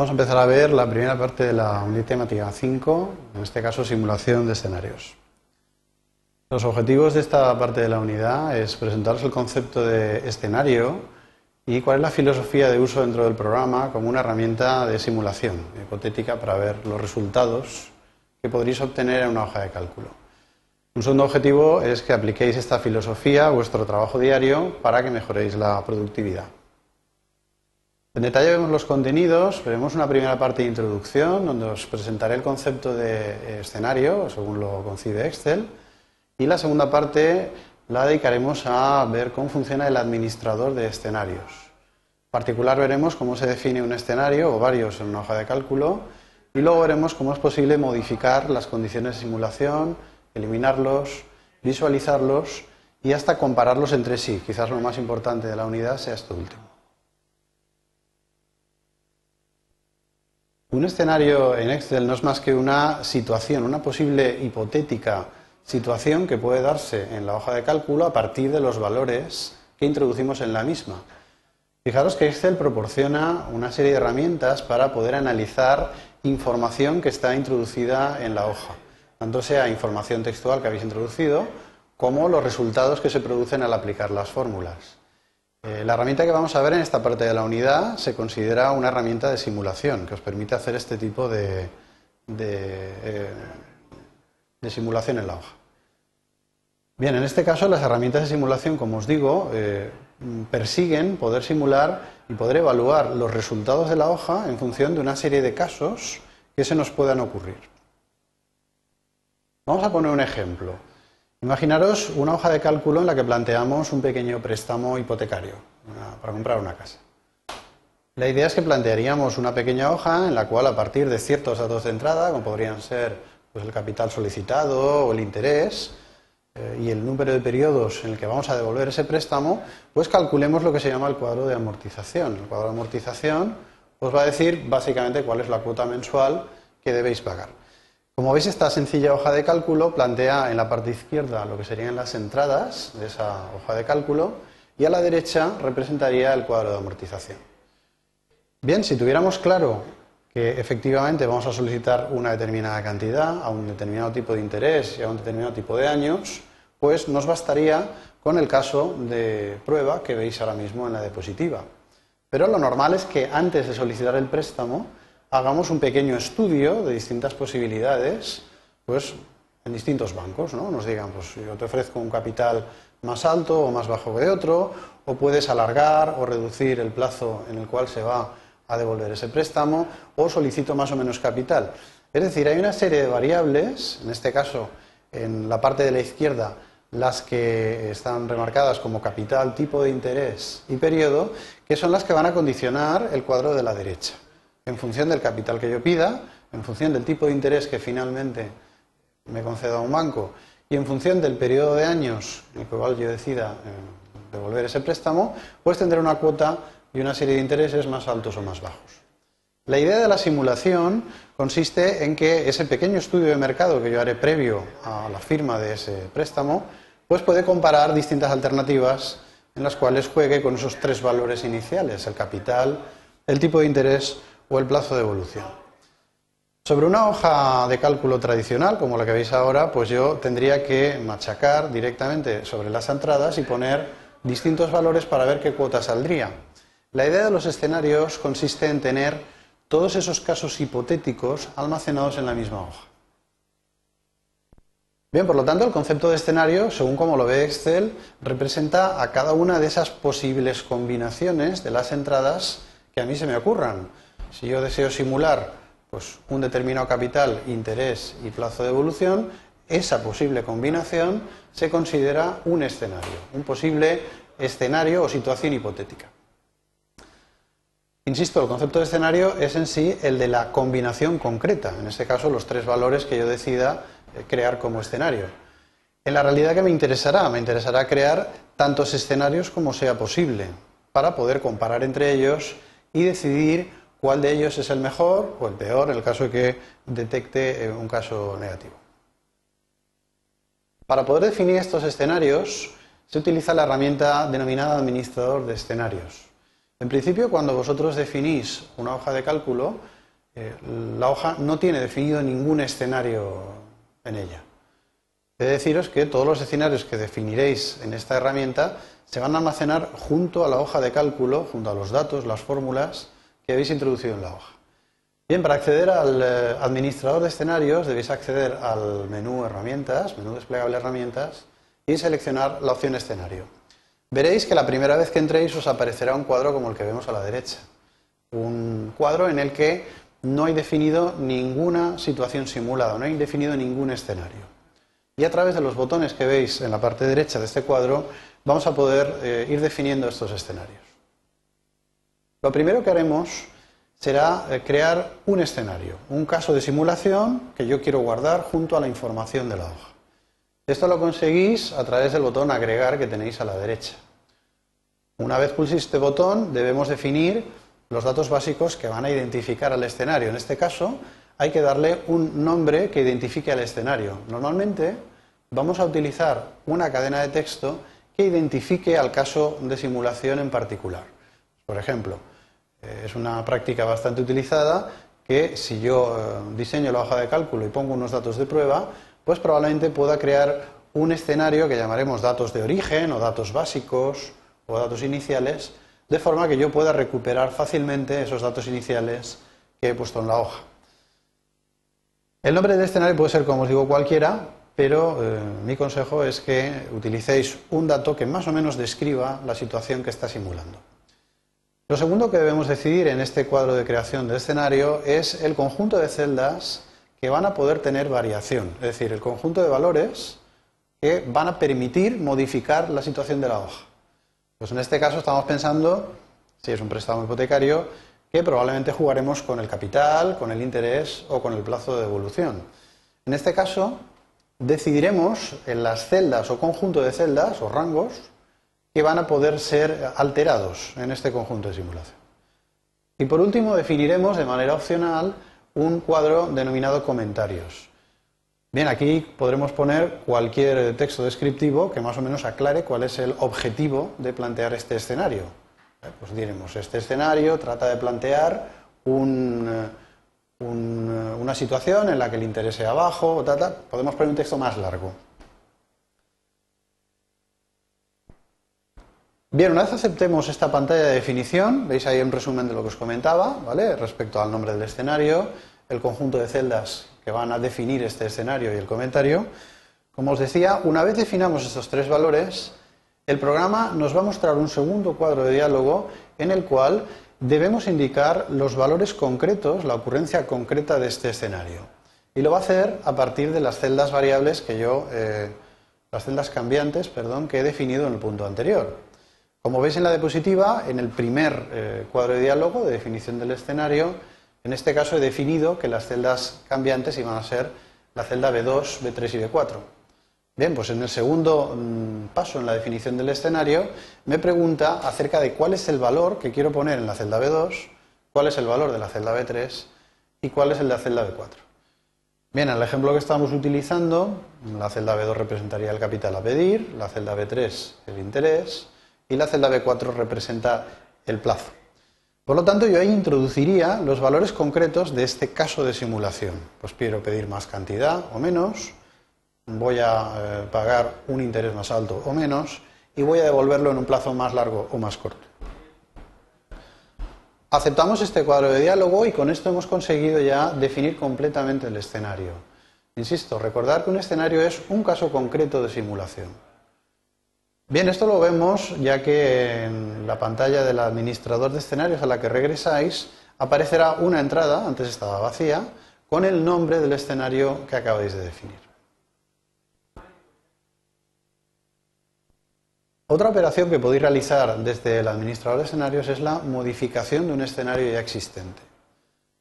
Vamos a empezar a ver la primera parte de la unidad temática 5, en este caso simulación de escenarios. Los objetivos de esta parte de la unidad es presentaros el concepto de escenario y cuál es la filosofía de uso dentro del programa como una herramienta de simulación hipotética para ver los resultados que podréis obtener en una hoja de cálculo. Un segundo objetivo es que apliquéis esta filosofía a vuestro trabajo diario para que mejoréis la productividad. En detalle vemos los contenidos, veremos una primera parte de introducción donde os presentaré el concepto de escenario según lo concibe Excel y la segunda parte la dedicaremos a ver cómo funciona el administrador de escenarios. En particular veremos cómo se define un escenario o varios en una hoja de cálculo y luego veremos cómo es posible modificar las condiciones de simulación, eliminarlos, visualizarlos y hasta compararlos entre sí. Quizás lo más importante de la unidad sea esto último. Un escenario en Excel no es más que una situación, una posible hipotética situación que puede darse en la hoja de cálculo a partir de los valores que introducimos en la misma. Fijaros que Excel proporciona una serie de herramientas para poder analizar información que está introducida en la hoja, tanto sea información textual que habéis introducido como los resultados que se producen al aplicar las fórmulas. Eh, la herramienta que vamos a ver en esta parte de la unidad se considera una herramienta de simulación que os permite hacer este tipo de, eh, simulación en la hoja. Bien, en este caso las herramientas de simulación, como os digo, eh, persiguen poder simular y poder evaluar los resultados de la hoja en función de una serie de casos que se nos puedan ocurrir. Vamos a poner un ejemplo. Imaginaros una hoja de cálculo en la que planteamos un pequeño préstamo hipotecario para comprar una casa. La idea es que plantearíamos una pequeña hoja en la cual a partir de ciertos datos de entrada, como podrían ser pues, el capital solicitado o el interés, eh, y el número de periodos en el que vamos a devolver ese préstamo, pues calculemos lo que se llama el cuadro de amortización. El cuadro de amortización os va a decir básicamente cuál es la cuota mensual que debéis pagar. Como veis, esta sencilla hoja de cálculo plantea en la parte izquierda lo que serían las entradas de esa hoja de cálculo y a la derecha representaría el cuadro de amortización. Bien, si tuviéramos claro que efectivamente vamos a solicitar una determinada cantidad a un determinado tipo de interés y a un determinado tipo de años, pues nos bastaría con el caso de prueba que veis ahora mismo en la diapositiva. Pero lo normal es que antes de solicitar el préstamo hagamos un pequeño estudio de distintas posibilidades, pues en distintos bancos, ¿no? Nos digan, pues yo te ofrezco un capital más alto o más bajo que otro, o puedes alargar o reducir el plazo en el cual se va a devolver ese préstamo o solicito más o menos capital. Es decir, hay una serie de variables, en este caso en la parte de la izquierda, las que están remarcadas como capital, tipo de interés y periodo, que son las que van a condicionar el cuadro de la derecha. En función del capital que yo pida, en función del tipo de interés que finalmente me conceda un banco y en función del periodo de años en el cual yo decida eh, devolver ese préstamo, pues tendré una cuota y una serie de intereses más altos o más bajos. La idea de la simulación consiste en que ese pequeño estudio de mercado que yo haré previo a la firma de ese préstamo, pues puede comparar distintas alternativas en las cuales juegue con esos tres valores iniciales, el capital, el tipo de interés o el plazo de evolución. Sobre una hoja de cálculo tradicional, como la que veis ahora, pues yo tendría que machacar directamente sobre las entradas y poner distintos valores para ver qué cuota saldría. La idea de los escenarios consiste en tener todos esos casos hipotéticos almacenados en la misma hoja. Bien, por lo tanto, el concepto de escenario, según como lo ve Excel, representa a cada una de esas posibles combinaciones de las entradas que a mí se me ocurran. Si yo deseo simular pues, un determinado capital, interés y plazo de evolución, esa posible combinación se considera un escenario, un posible escenario o situación hipotética. Insisto, el concepto de escenario es en sí el de la combinación concreta, en este caso los tres valores que yo decida eh, crear como escenario. En la realidad, ¿qué me interesará? Me interesará crear tantos escenarios como sea posible, para poder comparar entre ellos y decidir cuál de ellos es el mejor o el peor en el caso de que detecte eh, un caso negativo. Para poder definir estos escenarios se utiliza la herramienta denominada administrador de escenarios. En principio, cuando vosotros definís una hoja de cálculo, eh, la hoja no tiene definido ningún escenario en ella. He de deciros que todos los escenarios que definiréis en esta herramienta se van a almacenar junto a la hoja de cálculo, junto a los datos, las fórmulas que habéis introducido en la hoja. Bien, para acceder al eh, administrador de escenarios debéis acceder al menú Herramientas, menú desplegable Herramientas y seleccionar la opción Escenario. Veréis que la primera vez que entréis os aparecerá un cuadro como el que vemos a la derecha. Un cuadro en el que no hay definido ninguna situación simulada, no hay definido ningún escenario. Y a través de los botones que veis en la parte derecha de este cuadro vamos a poder eh, ir definiendo estos escenarios. Lo primero que haremos será eh, crear un escenario, un caso de simulación que yo quiero guardar junto a la información de la hoja. Esto lo conseguís a través del botón agregar que tenéis a la derecha. Una vez pulséis este botón debemos definir los datos básicos que van a identificar al escenario. En este caso hay que darle un nombre que identifique al escenario. Normalmente vamos a utilizar una cadena de texto que identifique al caso de simulación en particular. Por ejemplo, es una práctica bastante utilizada que si yo eh, diseño la hoja de cálculo y pongo unos datos de prueba, pues probablemente pueda crear un escenario que llamaremos datos de origen o datos básicos o datos iniciales, de forma que yo pueda recuperar fácilmente esos datos iniciales que he puesto en la hoja. El nombre del escenario puede ser, como os digo, cualquiera, pero eh, mi consejo es que utilicéis un dato que más o menos describa la situación que está simulando. Lo segundo que debemos decidir en este cuadro de creación de escenario es el conjunto de celdas que van a poder tener variación, es decir, el conjunto de valores que van a permitir modificar la situación de la hoja. Pues en este caso estamos pensando, si es un préstamo hipotecario, que probablemente jugaremos con el capital, con el interés o con el plazo de devolución. En este caso, decidiremos en las celdas o conjunto de celdas o rangos que van a poder ser alterados en este conjunto de simulación. Y por último, definiremos de manera opcional un cuadro denominado comentarios. Bien, aquí podremos poner cualquier texto descriptivo que más o menos aclare cuál es el objetivo de plantear este escenario. Eh, pues diremos, este escenario trata de plantear eh, eh, una situación en la que el interés sea bajo, podemos poner un texto más largo. Bien, una vez aceptemos esta pantalla de definición, veis ahí un resumen de lo que os comentaba, ¿vale? Respecto al nombre del escenario, el conjunto de celdas que van a definir este escenario y el comentario. Como os decía, una vez definamos estos tres valores, el programa nos va a mostrar un segundo cuadro de diálogo en el cual debemos indicar los valores concretos, la ocurrencia concreta de este escenario. Y lo va a hacer a partir de las celdas variables que yo, eh, las celdas cambiantes, perdón, que he definido en el punto anterior. Como veis en la diapositiva, en el primer eh, cuadro de diálogo de definición del escenario, en este caso he definido que las celdas cambiantes iban a ser la celda B2, B3 y B4. Bien, pues en el segundo mm, paso en la definición del escenario me pregunta acerca de cuál es el valor que quiero poner en la celda B2, cuál es el valor de la celda B3 y cuál es el de la celda B4. Bien, en el ejemplo que estamos utilizando, la celda B2 representaría el capital a pedir, la celda B3 el interés, y la celda B4 representa el plazo. Por lo tanto, yo ahí introduciría los valores concretos de este caso de simulación. Pues quiero pedir más cantidad o menos, voy a eh, pagar un interés más alto o menos y voy a devolverlo en un plazo más largo o más corto. Aceptamos este cuadro de diálogo y con esto hemos conseguido ya definir completamente el escenario. Insisto, recordar que un escenario es un caso concreto de simulación. Bien, esto lo vemos ya que en la pantalla del administrador de escenarios a la que regresáis aparecerá una entrada, antes estaba vacía, con el nombre del escenario que acabáis de definir. Otra operación que podéis realizar desde el administrador de escenarios es la modificación de un escenario ya existente.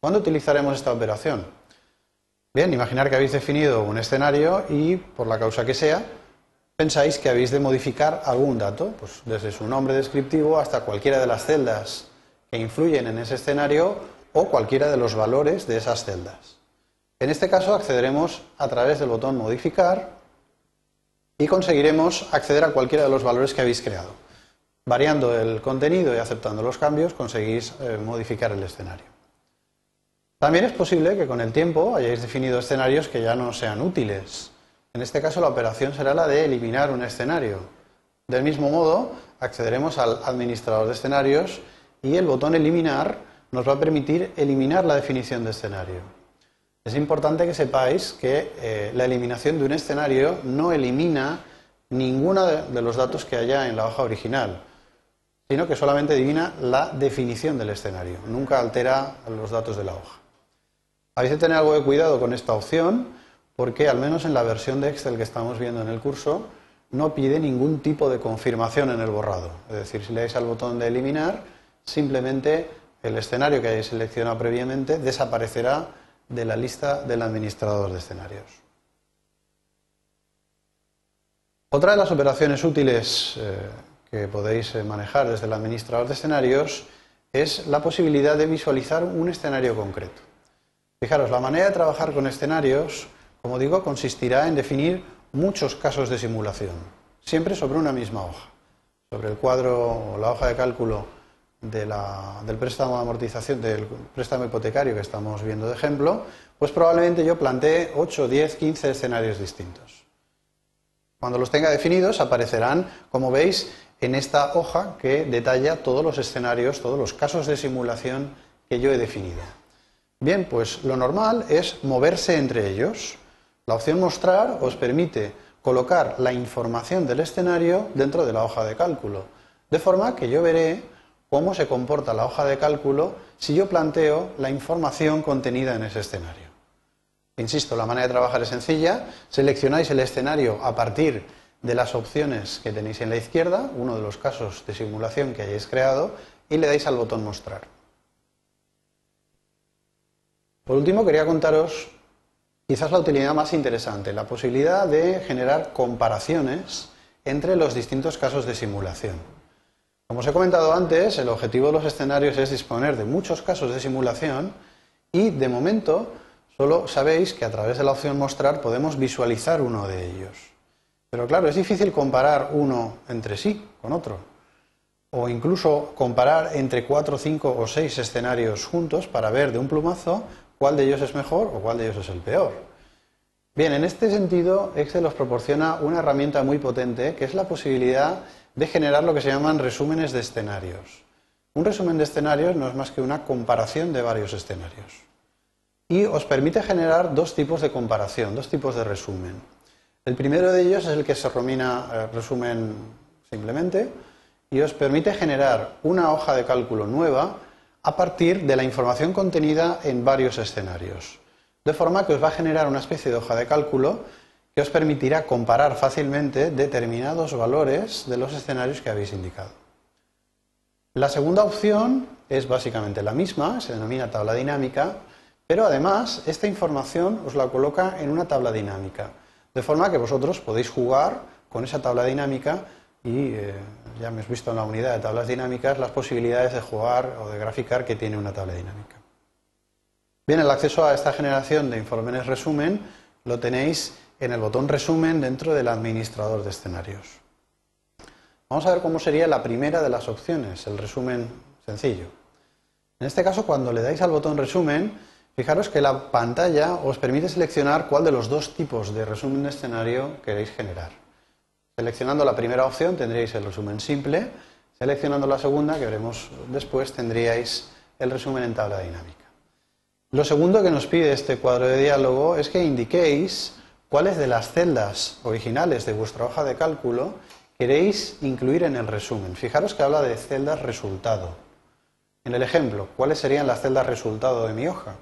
¿Cuándo utilizaremos esta operación? Bien, imaginar que habéis definido un escenario y, por la causa que sea, pensáis que habéis de modificar algún dato, pues desde su nombre descriptivo hasta cualquiera de las celdas que influyen en ese escenario o cualquiera de los valores de esas celdas. En este caso accederemos a través del botón modificar y conseguiremos acceder a cualquiera de los valores que habéis creado. variando el contenido y aceptando los cambios, conseguís eh, modificar el escenario. También es posible que con el tiempo hayáis definido escenarios que ya no sean útiles. En este caso, la operación será la de eliminar un escenario. Del mismo modo, accederemos al administrador de escenarios y el botón eliminar nos va a permitir eliminar la definición de escenario. Es importante que sepáis que eh, la eliminación de un escenario no elimina ninguno de los datos que haya en la hoja original sino que solamente adivina la definición del escenario, nunca altera los datos de la hoja. Habéis de tener algo de cuidado con esta opción, porque al menos en la versión de Excel que estamos viendo en el curso, no pide ningún tipo de confirmación en el borrado. Es decir, si le dais al botón de eliminar, simplemente el escenario que hayáis seleccionado previamente desaparecerá de la lista del administrador de escenarios. Otra de las operaciones útiles eh, que podéis eh, manejar desde el administrador de escenarios es la posibilidad de visualizar un escenario concreto. Fijaros, la manera de trabajar con escenarios, como digo, consistirá en definir muchos casos de simulación, siempre sobre una misma hoja. Sobre el cuadro o la hoja de cálculo del préstamo de amortización, del préstamo hipotecario que estamos viendo de ejemplo, pues probablemente yo plantee 8, 10, 15 escenarios distintos. Cuando los tenga definidos aparecerán, como veis, en esta hoja que detalla todos los escenarios, todos los casos de simulación que yo he definido. Bien, pues lo normal es moverse entre ellos. La opción mostrar os permite colocar la información del escenario dentro de la hoja de cálculo, de forma que yo veré cómo se comporta la hoja de cálculo si yo planteo la información contenida en ese escenario. Insisto, la manera de trabajar es sencilla, seleccionáis el escenario a partir de las opciones que tenéis en la izquierda, uno de los casos de simulación que hayáis creado, y le dais al botón mostrar. Por último, quería contaros quizás la utilidad más interesante, la posibilidad de generar comparaciones entre los distintos casos de simulación. Como os he comentado antes, el objetivo de los escenarios es disponer de muchos casos de simulación y, de momento, solo sabéis que a través de la opción mostrar podemos visualizar uno de ellos. Pero claro, es difícil comparar uno entre sí con otro. O incluso comparar entre cuatro, cinco o seis escenarios juntos para ver de un plumazo cuál de ellos es mejor o cuál de ellos es el peor. Bien, en este sentido, Excel os proporciona una herramienta muy potente que es la posibilidad de generar lo que se llaman resúmenes de escenarios. Un resumen de escenarios no es más que una comparación de varios escenarios. Y os permite generar dos tipos de comparación, dos tipos de resumen. El primero de ellos es el que se romina eh, resumen simplemente y os permite generar una hoja de cálculo nueva a partir de la información contenida en varios escenarios. De forma que os va a generar una especie de hoja de cálculo que os permitirá comparar fácilmente determinados valores de los escenarios que habéis indicado. La segunda opción es básicamente la misma, se denomina tabla dinámica, pero además esta información os la coloca en una tabla dinámica. De forma que vosotros podéis jugar con esa tabla dinámica y eh, ya me habéis visto en la unidad de tablas dinámicas las posibilidades de jugar o de graficar que tiene una tabla dinámica. Bien, el acceso a esta generación de informes resumen lo tenéis en el botón resumen dentro del administrador de escenarios. Vamos a ver cómo sería la primera de las opciones, el resumen sencillo. En este caso, cuando le dais al botón resumen, Fijaros que la pantalla os permite seleccionar cuál de los dos tipos de resumen de escenario queréis generar. Seleccionando la primera opción tendríais el resumen simple, seleccionando la segunda, que veremos después, tendríais el resumen en tabla dinámica. Lo segundo que nos pide este cuadro de diálogo es que indiquéis cuáles de las celdas originales de vuestra hoja de cálculo queréis incluir en el resumen. Fijaros que habla de celdas resultado. En el ejemplo, ¿cuáles serían las celdas resultado de mi hoja?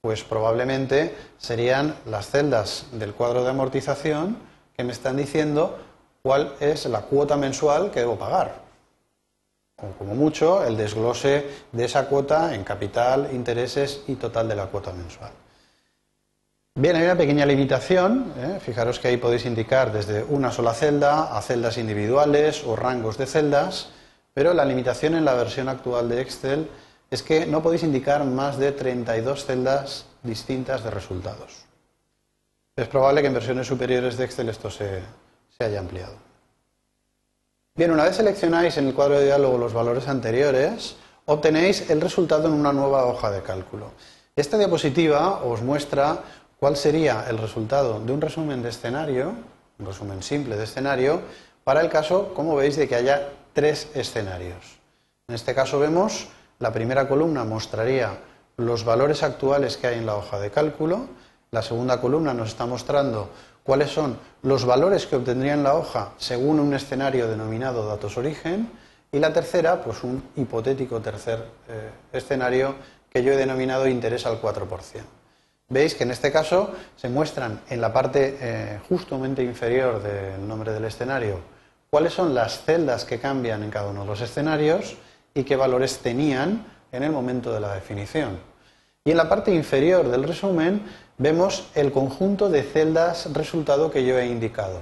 Pues probablemente serían las celdas del cuadro de amortización que me están diciendo cuál es la cuota mensual que debo pagar. O como mucho, el desglose de esa cuota en capital, intereses y total de la cuota mensual. Bien, hay una pequeña limitación. ¿eh? Fijaros que ahí podéis indicar desde una sola celda a celdas individuales o rangos de celdas, pero la limitación en la versión actual de Excel es que no podéis indicar más de 32 celdas distintas de resultados. Es probable que en versiones superiores de Excel esto se, haya ampliado. Bien, una vez seleccionáis en el cuadro de diálogo los valores anteriores, obtenéis el resultado en una nueva hoja de cálculo. Esta diapositiva os muestra cuál sería el resultado de un resumen de escenario, un resumen simple de escenario, para el caso, como veis, de que haya tres escenarios. En este caso vemos, la primera columna mostraría los valores actuales que hay en la hoja de cálculo, la segunda columna nos está mostrando cuáles son los valores que obtendría en la hoja según un escenario denominado datos origen y la tercera, pues un hipotético tercer eh, escenario que yo he denominado interés al 4%. Veis que en este caso se muestran en la parte eh, justamente inferior del nombre del escenario cuáles son las celdas que cambian en cada uno de los escenarios y qué valores tenían en el momento de la definición. Y en la parte inferior del resumen vemos el conjunto de celdas resultado que yo he indicado.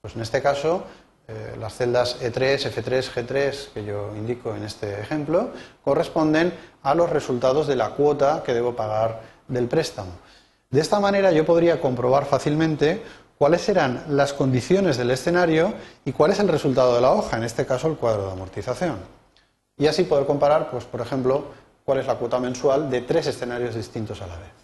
Pues en este caso, eh, las celdas E3, F3, G3 que yo indico en este ejemplo corresponden a los resultados de la cuota que debo pagar del préstamo. De esta manera yo podría comprobar fácilmente cuáles serán las condiciones del escenario y cuál es el resultado de la hoja, en este caso el cuadro de amortización. Y así poder comparar, pues, por ejemplo, cuál es la cuota mensual de tres escenarios distintos a la vez.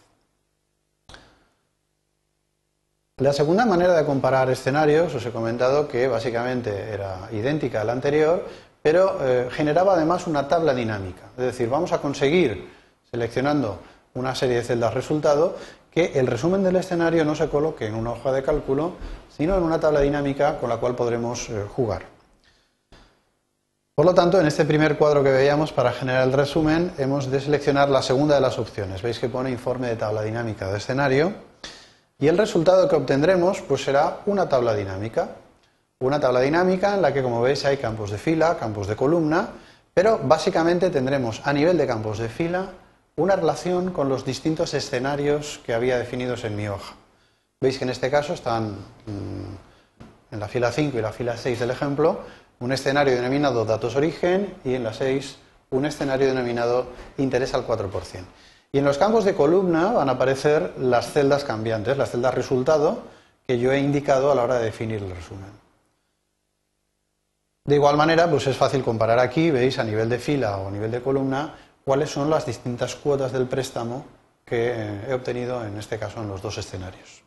La segunda manera de comparar escenarios, os he comentado que básicamente era idéntica a la anterior, pero eh, generaba además una tabla dinámica. Es decir, vamos a conseguir, seleccionando una serie de celdas resultado, que el resumen del escenario no se coloque en una hoja de cálculo, sino en una tabla dinámica con la cual podremos eh, jugar. Por lo tanto, en este primer cuadro que veíamos, para generar el resumen, hemos de seleccionar la segunda de las opciones. Veis que pone informe de tabla dinámica de escenario y el resultado que obtendremos pues será una tabla dinámica. Una tabla dinámica en la que, como veis, hay campos de fila, campos de columna, pero básicamente tendremos a nivel de campos de fila una relación con los distintos escenarios que había definidos en mi hoja. Veis que en este caso están mm, en la fila 5 y la fila 6 del ejemplo un escenario denominado datos origen y en la 6 un escenario denominado interés al 4%. Y en los campos de columna van a aparecer las celdas cambiantes, las celdas resultado que yo he indicado a la hora de definir el resumen. De igual manera, pues es fácil comparar aquí, veis a nivel de fila o a nivel de columna, cuáles son las distintas cuotas del préstamo que eh, he obtenido en este caso en los dos escenarios.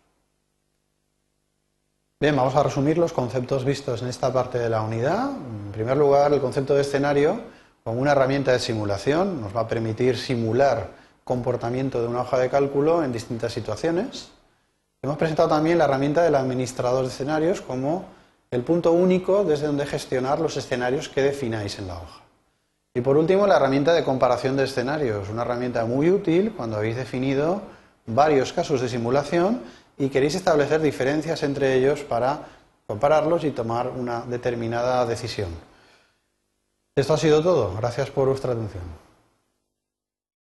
Bien, vamos a resumir los conceptos vistos en esta parte de la unidad. En primer lugar, el concepto de escenario como una herramienta de simulación nos va a permitir simular comportamiento de una hoja de cálculo en distintas situaciones. Hemos presentado también la herramienta del administrador de escenarios como el punto único desde donde gestionar los escenarios que defináis en la hoja. Y por último, la herramienta de comparación de escenarios, una herramienta muy útil cuando habéis definido varios casos de simulación y queréis establecer diferencias entre ellos para compararlos y tomar una determinada decisión. Esto ha sido todo. Gracias por vuestra atención.